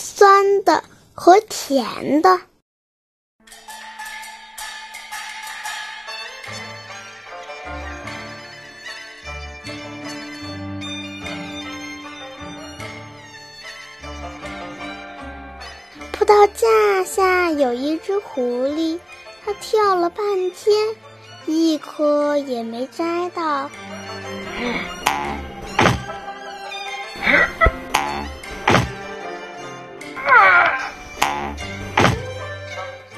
酸的和甜的。葡萄架下有一只狐狸，它跳了半天，一颗也没摘到。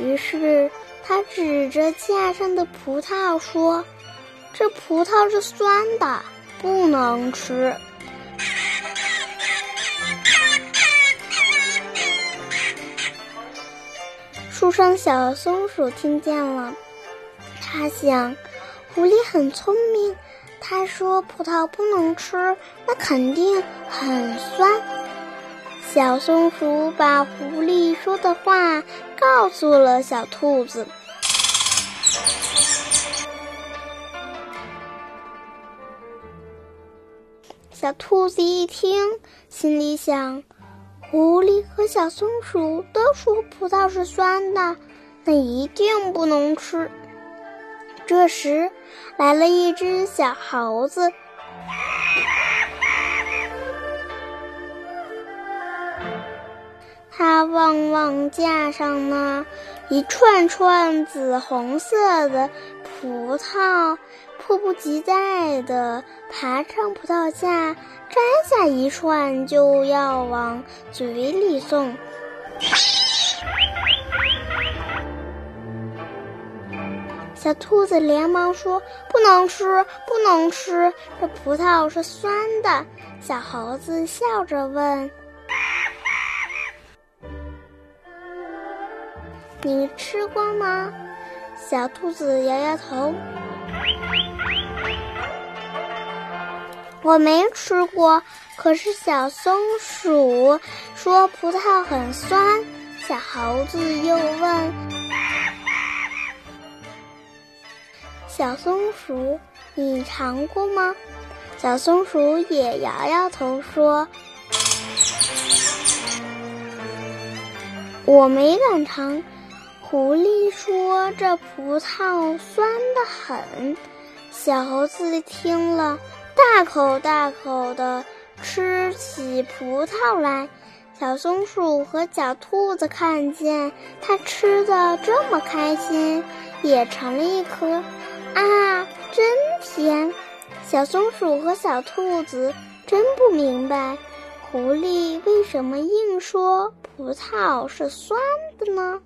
于是，他指着架上的葡萄说：“这葡萄是酸的，不能吃。”树上小松鼠听见了，他想，狐狸很聪明。他说：“葡萄不能吃，那肯定很酸。”小松鼠把狐狸说的话告诉了小兔子。小兔子一听，心里想。狐狸和小松鼠都说葡萄是酸的，那一定不能吃。这时，来了一只小猴子，它望望架上那一串串紫红色的葡萄，迫不及待地爬上葡萄架。摘下一串就要往嘴里送，小兔子连忙说：“不能吃，不能吃，这葡萄是酸的。”小猴子笑着问：“你吃过吗？”小兔子摇摇头。我没吃过，可是小松鼠说葡萄很酸。小猴子又问小松鼠：“你尝过吗？”小松鼠也摇摇头说：“我没敢尝。”狐狸说：“这葡萄酸的很。”小猴子听了。大口大口的吃起葡萄来，小松鼠和小兔子看见它吃的这么开心，也尝了一颗，啊，真甜！小松鼠和小兔子真不明白，狐狸为什么硬说葡萄是酸的呢？